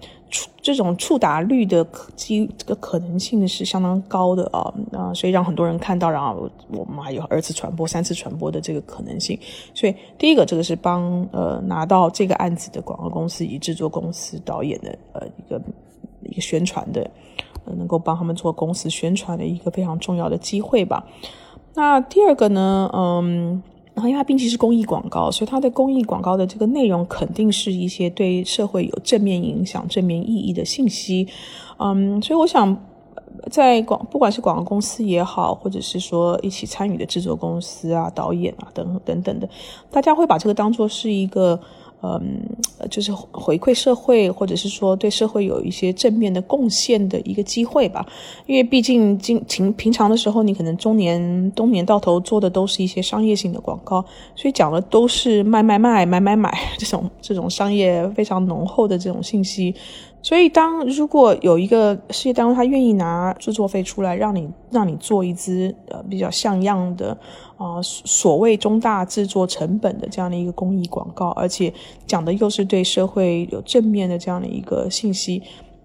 这种触达率的可机这个可能性是相当高的啊啊，所以让很多人看到，然后我们还有二次传播、三次传播的这个可能性。所以第一个，这个是帮呃拿到这个案子的广告公司以制作公司、导演的呃一个一个宣传的，能够帮他们做公司宣传的一个非常重要的机会吧。那第二个呢，嗯。然后，因为它毕竟是公益广告，所以它的公益广告的这个内容肯定是一些对社会有正面影响、正面意义的信息。嗯，所以我想，在广不管是广告公司也好，或者是说一起参与的制作公司啊、导演啊等等等的，大家会把这个当做是一个。嗯，就是回馈社会，或者是说对社会有一些正面的贡献的一个机会吧。因为毕竟经平平常的时候，你可能中年冬年到头做的都是一些商业性的广告，所以讲的都是卖卖卖买买买这种这种商业非常浓厚的这种信息。所以，当如果有一个事业单位，他愿意拿制作费出来，让你让你做一支呃比较像样的啊所谓中大制作成本的这样的一个公益广告，而且讲的又是对社会有正面的这样的一个信息，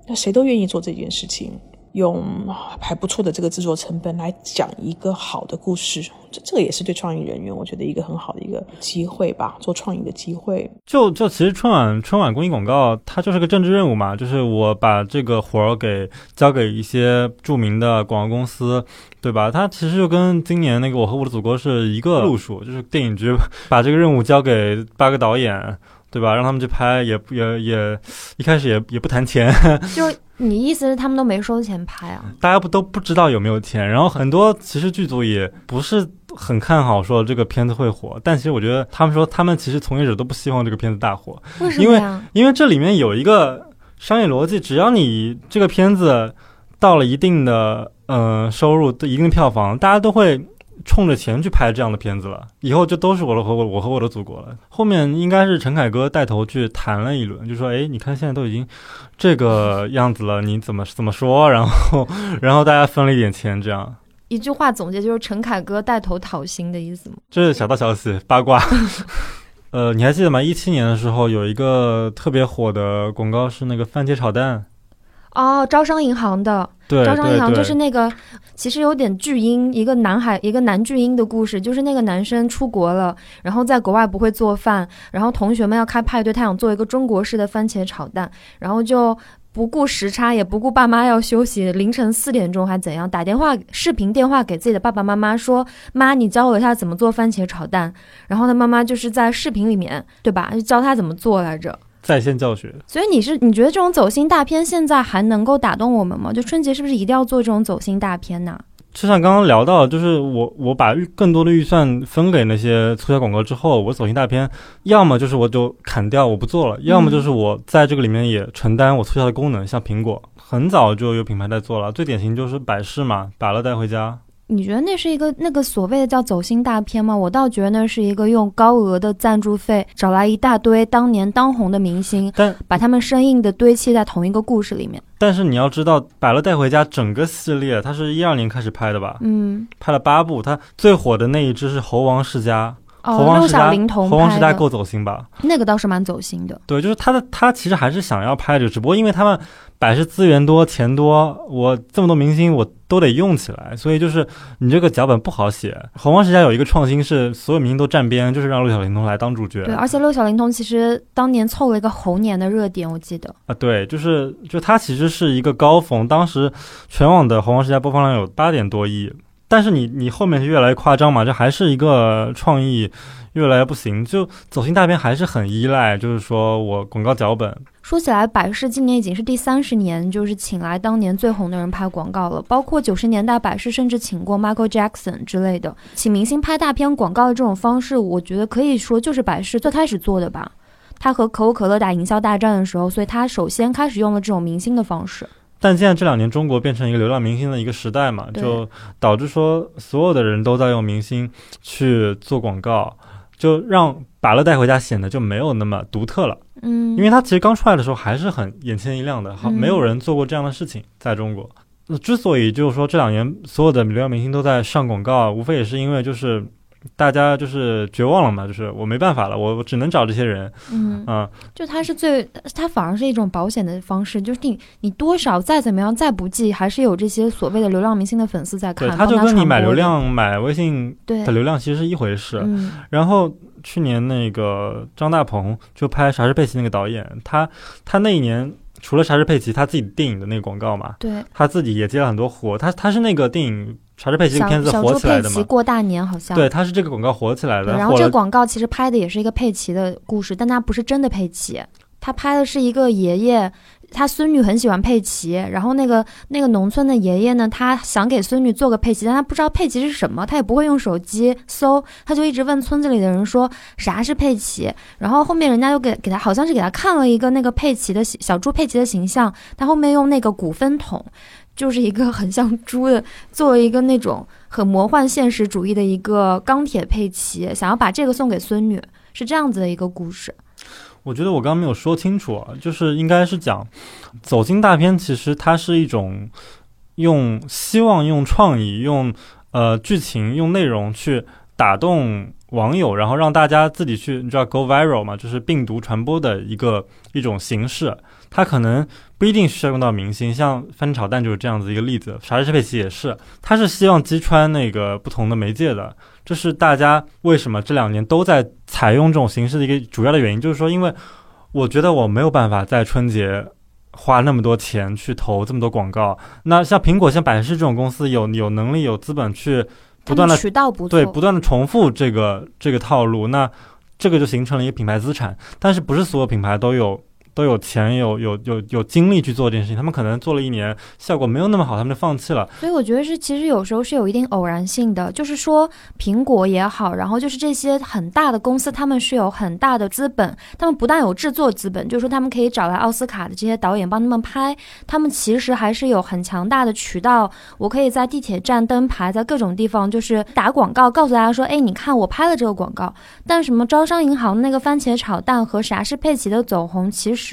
那谁都愿意做这件事情。用还不错的这个制作成本来讲一个好的故事，这这个也是对创意人员，我觉得一个很好的一个机会吧，做创意的机会。就就其实春晚春晚公益广告，它就是个政治任务嘛，就是我把这个活儿给交给一些著名的广告公司，对吧？它其实就跟今年那个《我和我的祖国》是一个路数，就是电影局 把这个任务交给八个导演。对吧？让他们去拍，也也也，一开始也也不谈钱。就你意思是他们都没收钱拍啊？大家不都不知道有没有钱？然后很多其实剧组也不是很看好说这个片子会火，但其实我觉得他们说他们其实从业者都不希望这个片子大火。为什么因为因为这里面有一个商业逻辑，只要你这个片子到了一定的呃收入、一定票房，大家都会。冲着钱去拍这样的片子了，以后就都是我的和我我和我的祖国了。后面应该是陈凯歌带头去谈了一轮，就说：“哎，你看现在都已经这个样子了，你怎么怎么说？”然后，然后大家分了一点钱，这样一句话总结就是陈凯歌带头讨薪的意思吗？这是小道消息，八卦。呃，你还记得吗？一七年的时候有一个特别火的广告是那个番茄炒蛋。哦，招商银行的，招商银行就是那个，其实有点巨婴，一个男孩，一个男巨婴的故事，就是那个男生出国了，然后在国外不会做饭，然后同学们要开派对，他想做一个中国式的番茄炒蛋，然后就不顾时差，也不顾爸妈要休息，凌晨四点钟还怎样，打电话视频电话给自己的爸爸妈妈说：“妈，你教我一下怎么做番茄炒蛋。”然后他妈妈就是在视频里面，对吧？就教他怎么做来着。在线教学，所以你是你觉得这种走心大片现在还能够打动我们吗？就春节是不是一定要做这种走心大片呢？就像刚刚聊到，就是我我把预更多的预算分给那些促销广告之后，我走心大片，要么就是我就砍掉我不做了，要么就是我在这个里面也承担我促销的功能，像苹果很早就有品牌在做了，最典型就是百事嘛，百乐带回家。你觉得那是一个那个所谓的叫走心大片吗？我倒觉得那是一个用高额的赞助费找来一大堆当年当红的明星，但把他们生硬的堆砌在同一个故事里面。但是你要知道，百乐带回家整个系列，它是一二年开始拍的吧？嗯，拍了八部，它最火的那一支是猴王世家。猴哦，六王世家小龄，童猴王世家够走心吧？那个倒是蛮走心的。对，就是他的他其实还是想要拍这个，只不过因为他们百事资源多钱多，我这么多明星我都得用起来，所以就是你这个脚本不好写。洪荒世家有一个创新是所有明星都站边，就是让六小龄童来当主角。对，而且六小龄童其实当年凑了一个猴年的热点，我记得。啊，对，就是就它其实是一个高峰，当时全网的《洪荒世家》播放量有八点多亿，但是你你后面是越来越夸张嘛，这还是一个创意越来越不行，就走心大片还是很依赖，就是说我广告脚本，说起来，百事今年已经是第三十年，就是请来当年最红的人拍广告了。包括九十年代，百事甚至请过 Michael Jackson 之类的，请明星拍大片广告的这种方式，我觉得可以说就是百事最开始做的吧。他和可口可乐打营销大战的时候，所以他首先开始用了这种明星的方式。但现在这两年中国变成一个流量明星的一个时代嘛，就导致说所有的人都在用明星去做广告，就让把乐带回家显得就没有那么独特了。嗯，因为它其实刚出来的时候还是很眼前一亮的，好，嗯没有人做过这样的事情在中国。那之所以就是说这两年所有的流量明星都在上广告啊，无非也是因为就是大家就是绝望了嘛，就是我没办法了，我我只能找这些人，嗯，啊、就他是最，他反而是一种保险的方式，就是你你多少再怎么样再不济，还是有这些所谓的流量明星的粉丝在看，对，他就跟你买流量买微信对。的，流量其实是一回事。嗯。然后去年那个张大鹏就拍《啥是佩奇》那个导演，他他那一年除了莎士佩奇他自己电影的那个广告嘛，对。他自己也接了很多活，他他是那个电影《莎士佩奇》这小个片子小猪佩火起来的嘛。奇过大年好像对，他是这个广告火起来，的，然后这个广告其实拍的也是一个佩奇的故事，但他不是真的佩奇，他拍的是一个爷爷，他孙女很喜欢佩奇，然后那个那个农村的爷爷呢，他想给孙女做个佩奇，但他不知道佩奇是什么，他也不会用手机搜，他就一直问村子里的人说啥是佩奇，然后后面人家又给给他好像是给他看了一个那个佩奇的小猪佩奇的形象，他后面用那个骨分桶。就是一个很像猪的，作为一个那种很魔幻现实主义的一个钢铁佩奇，想要把这个送给孙女，是这样子的一个故事。我觉得我刚刚没有说清楚啊，就是应该是讲走进大片，其实它是一种用希望、用创意、用呃剧情、用内容去打动网友，然后让大家自己去，你知道 go viral 嘛，就是病毒传播的一个一种形式。它可能不一定需要用到明星，像翻炒蛋就是这样子一个例子，莎士佩奇也是，他是希望击穿那个不同的媒介的。这是大家为什么这两年都在采用这种形式的一个主要的原因，就是说，因为我觉得我没有办法在春节花那么多钱去投这么多广告。那像苹果、像百事这种公司有有能力、有资本去不断的渠道不错，对不断的重复这个这个套路，那这个就形成了一个品牌资产。但是不是所有品牌都有都有钱、有有有有精力去做这件事情？他们可能做了一年，效果没有那么好，他们就放弃了。所以我觉得是，其实有时候是有一定偶然性的，就是说苹果也好，然后就是这些很大的公司，他们是有很大的资本，他们不但有制作资本，就是说他们可以找来奥斯卡的这些导演帮他们拍，他们其实还是有很强大的渠道，我可以在地铁站灯牌，在各种地方就是打广告，告诉大家说，哎，你看我拍了这个广告。但什么招商银行那个番茄炒蛋和啥是佩奇的走红，其实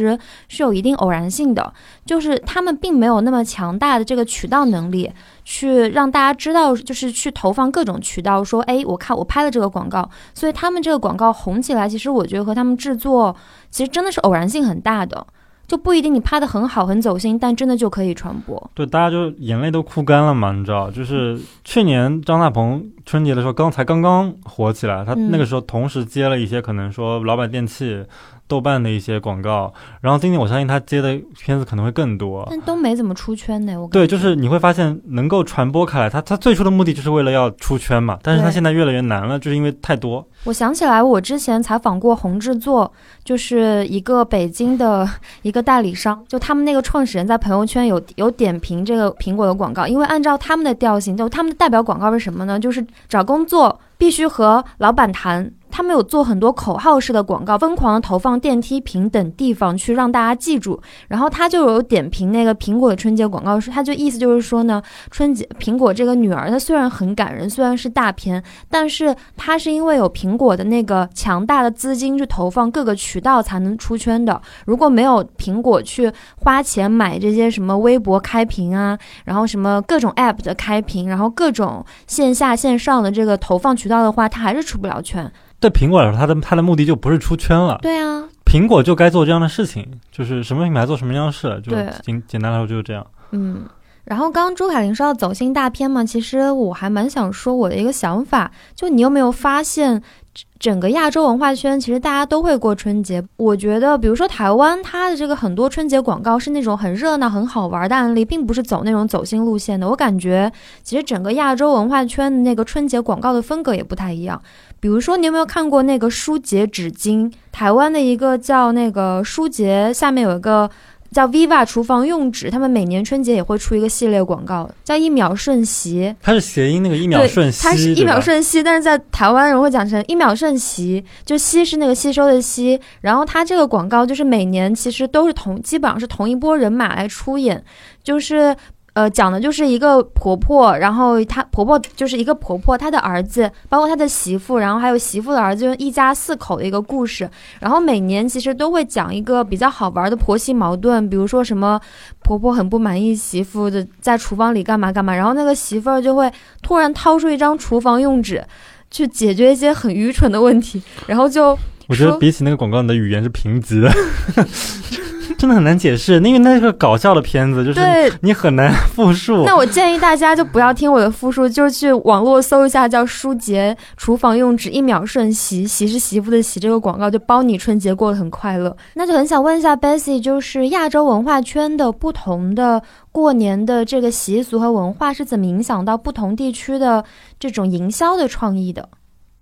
是有一定偶然性的。就是他们并没有那么强大的这个渠道能力，去让大家知道，就是去投放各种渠道，说，哎，我看我拍了这个广告，所以他们这个广告红起来，其实我觉得和他们制作其实真的是偶然性很大的，就不一定你拍的很好很走心，但真的就可以传播。对，大家就眼泪都哭干了嘛，你知道，就是去年张大鹏春节的时候刚才刚刚火起来，他嗯那个时候同时接了一些可能说老板电器豆瓣的一些广告。然后今年我相信他接的片子可能会更多，但都没怎么出圈呢。我对，就是你会发现能够传播开来，他他最初的目的就是为了要出圈嘛，但是他现在越来越难了，就是因为太多。我想起来，我之前采访过红制作，就是一个北京的 一个代理商，就他们那个创始人在朋友圈有有点评这个苹果的广告，因为按照他们的调性，就他们的代表广告是什么呢？就是找工作必须和老板谈。他们有做很多口号式的广告，疯狂的投放电梯屏等地方去让大家记住。然后他就有点评那个苹果的春节广告，说他就意思就是说呢，春节苹果这个女儿，她虽然很感人，虽然是大片，但是她是因为有苹果的那个强大的资金去投放各个渠道才能出圈的。如果没有苹果去花钱买这些什么微博开屏啊，然后什么各种 app 的开屏，然后各种线下线上的这个投放渠道的话，它还是出不了圈。对苹果来说，它的它的目的就不是出圈了。对啊，苹果就该做这样的事情，就是什么品牌做什么样的事，就简简单来说就是这样。嗯，然后刚刚朱凯琳说到走心大片嘛，其实我还蛮想说我的一个想法，就你有没有发现？整个亚洲文化圈，其实大家都会过春节。我觉得，比如说台湾，它的这个很多春节广告是那种很热闹、很好玩的案例，并不是走那种走心路线的。我感觉，其实整个亚洲文化圈的那个春节广告的风格也不太一样。比如说，你有没有看过那个舒洁纸巾？台湾的一个叫那个舒洁，下面有一个。叫 Viva 厨房用纸，他们每年春节也会出一个系列广告，叫一秒瞬息。它是谐音那个一秒瞬息，它是一秒瞬息，但是在台湾人会讲成一秒瞬息，就吸是那个吸收的吸。然后它这个广告就是每年其实都是同，基本上是同一波人马来出演，就是。呃，讲的就是一个婆婆，然后她婆婆就是一个婆婆，她的儿子，包括她的媳妇，然后还有媳妇的儿子，就一家四口的一个故事。然后每年其实都会讲一个比较好玩的婆媳矛盾，比如说什么婆婆很不满意媳妇的在厨房里干嘛干嘛，然后那个媳妇儿就会突然掏出一张厨房用纸，去解决一些很愚蠢的问题，然后就我觉得比起那个广告，你的语言是贫瘠的。真的很难解释，因为那是个搞笑的片子，就是你很难复述。那我建议大家就不要听我的复述，就去网络搜一下叫“舒洁厨房用纸一秒瞬洗”，洗是媳妇的洗，这个广告就包你春节过得很快乐。那就很想问一下 Bessy，就是亚洲文化圈的不同的过年的这个习俗和文化是怎么影响到不同地区的这种营销的创意的？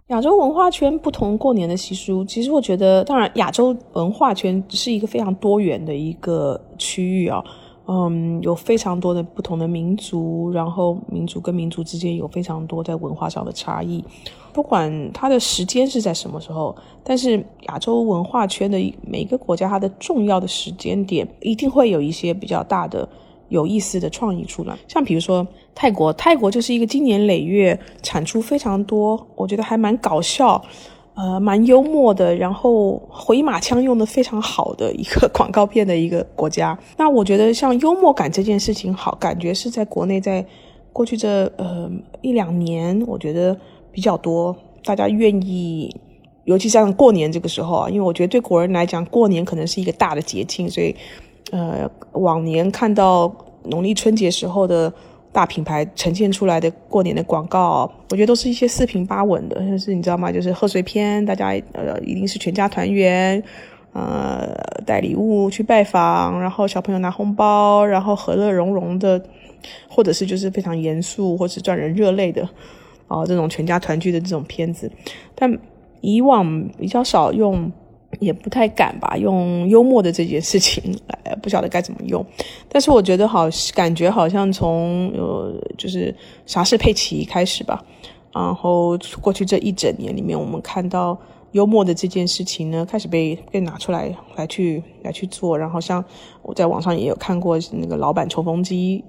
亚洲文化圈不同过年的习俗，其实我觉得，当然亚洲文化圈是一个非常多元的一个区域啊，嗯，有非常多的不同的民族，然后民族跟民族之间有非常多在文化上的差异，不管它的时间是在什么时候，但是亚洲文化圈的每个国家，它的重要的时间点一定会有一些比较大的。有意思的创意出来，像比如说泰国，泰国就是一个经年累月产出非常多，我觉得还蛮搞笑，呃，蛮幽默的，然后回马枪用的非常好的一个广告片的一个国家。那我觉得像幽默感这件事情，好，感觉是在国内在过去这呃一两年，我觉得比较多，大家愿意，尤其像过年这个时候啊，因为我觉得对国人来讲，过年可能是一个大的节庆，所以。呃，往年看到农历春节时候的大品牌呈现出来的过年的广告，我觉得都是一些四平八稳的，就是你知道吗？就是贺岁片，大家呃一定是全家团圆，呃带礼物去拜访，然后小朋友拿红包，然后和乐融融的，或者是就是非常严肃或是赚人热泪的，啊这种全家团聚的这种片子，但以往比较少用。也不太敢吧，用幽默的这件事情来，不晓得该怎么用。但是我觉得好，感觉好像从呃，就是啥是佩奇开始吧，然后过去这一整年里面，我们看到幽默的这件事情呢，开始被被拿出来来去来去做。然后像我在网上也有看过那个老板抽风机。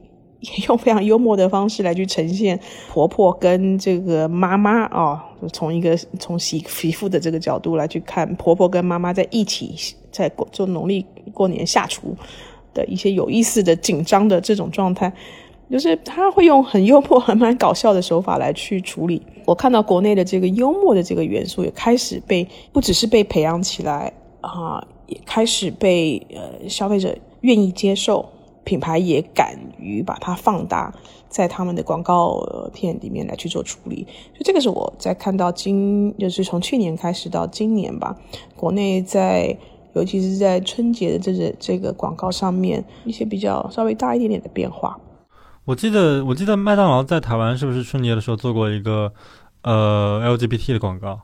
也 用非常幽默的方式来去呈现婆婆跟这个妈妈啊，从一个从媳媳妇的这个角度来去看婆婆跟妈妈在一起在过做农历过年下厨的一些有意思的紧张的这种状态，就是他会用很幽默、很蛮搞笑的手法来去处理。我看到国内的这个幽默的这个元素也开始被不只是被培养起来啊，也开始被呃消费者愿意接受。品牌也敢于把它放大，在他们的广告片里面来去做处理，所以这个是我在看到今，就是从去年开始到今年吧，国内在尤其是在春节的这个这个广告上面，一些比较稍微大一点点的变化。我记得，我记得麦当劳在台湾是不是春节的时候做过一个呃 LGBT 的广告？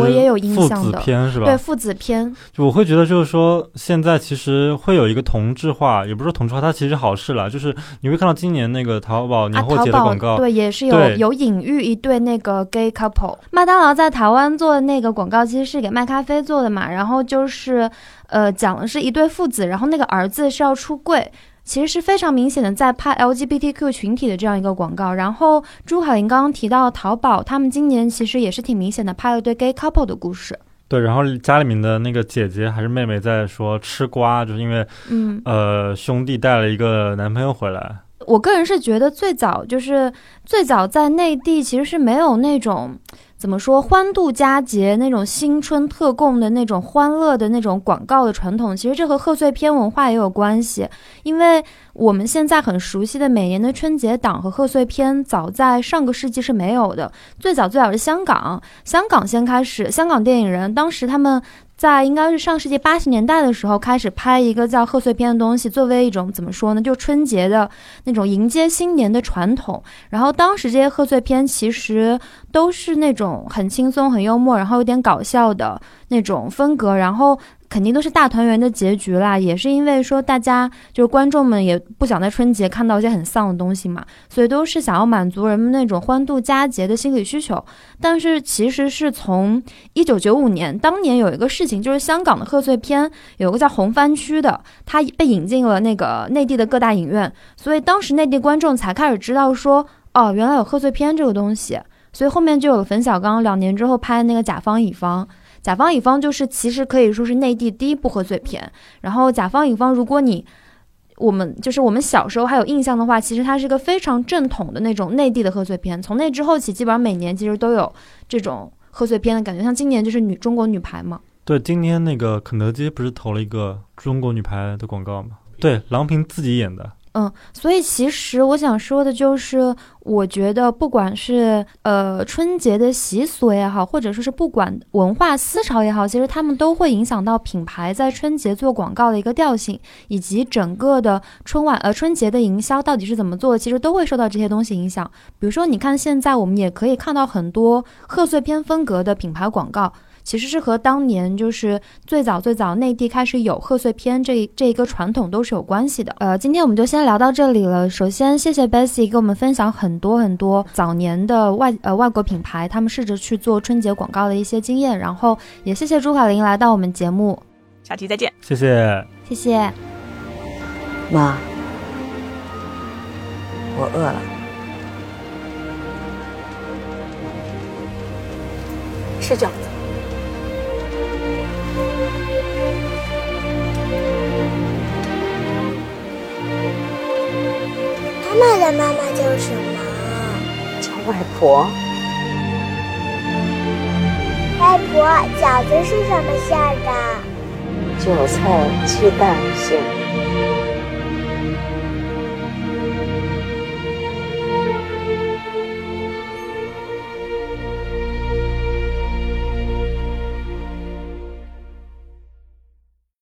我也有印象的，父子片是吧？对，父子篇。就我会觉得，就是说，现在其实会有一个同质化，也不是说同质化，它其实好事了。就是你会看到今年那个淘宝年货节的广告，对，也是有有隐喻一对那个 gay couple。麦当劳在台湾做的那个广告，其实是给麦咖啡做的嘛。然后就是，呃，讲的是一对父子，然后那个儿子是要出柜。其实是非常明显的在拍 LGBTQ 群体的这样一个广告。然后朱海林刚刚提到淘宝，他们今年其实也是挺明显的拍了对 gay couple 的故事。对，然后家里面的那个姐姐还是妹妹在说吃瓜，就是因为嗯呃兄弟带了一个男朋友回来。我个人是觉得最早就是最早在内地其实是没有那种。怎么说欢度佳节那种新春特供的那种欢乐的那种广告的传统，其实这和贺岁片文化也有关系。因为我们现在很熟悉的每年的春节档和贺岁片，早在上个世纪是没有的。最早最早是香港，香港先开始，香港电影人当时他们。在应该是上世纪八十年代的时候，开始拍一个叫贺岁片的东西，作为一种怎么说呢，就春节的那种迎接新年的传统。然后当时这些贺岁片其实都是那种很轻松、很幽默，然后有点搞笑的那种风格。然后。肯定都是大团圆的结局啦，也是因为说大家就是观众们也不想在春节看到一些很丧的东西嘛，所以都是想要满足人们那种欢度佳节的心理需求。但是其实是从一九九五年，当年有一个事情，就是香港的贺岁片有个叫红番区的，它被引进了那个内地的各大影院，所以当时内地观众才开始知道说，哦，原来有贺岁片这个东西，所以后面就有了冯小刚两年之后拍的那个甲方乙方。甲方乙方就是其实可以说是内地第一部贺岁片。然后甲方乙方，如果你我们就是我们小时候还有印象的话，其实它是个非常正统的那种内地的贺岁片。从那之后起，基本上每年其实都有这种贺岁片的感觉。像今年就是女中国女排嘛。对，今天那个肯德基不是投了一个中国女排的广告吗？对，郎平自己演的。嗯，所以其实我想说的就是，我觉得不管是呃春节的习俗也好，或者说是不管文化思潮也好，其实他们都会影响到品牌在春节做广告的一个调性，以及整个的春晚呃春节的营销到底是怎么做的，其实都会受到这些东西影响。比如说，你看现在我们也可以看到很多贺岁片风格的品牌广告。其实是和当年就是最早最早内地开始有贺岁片这这一个传统都是有关系的。呃，今天我们就先聊到这里了。首先，谢谢 Bessy 给我们分享很多很多早年的外呃外国品牌他们试着去做春节广告的一些经验。然后也谢谢朱凯琳来到我们节目，下期再见。谢谢，谢谢。妈，我饿了，吃饺子。妈的妈妈叫什么？叫外婆。外婆，饺子是什么馅的？韭菜鸡蛋馅。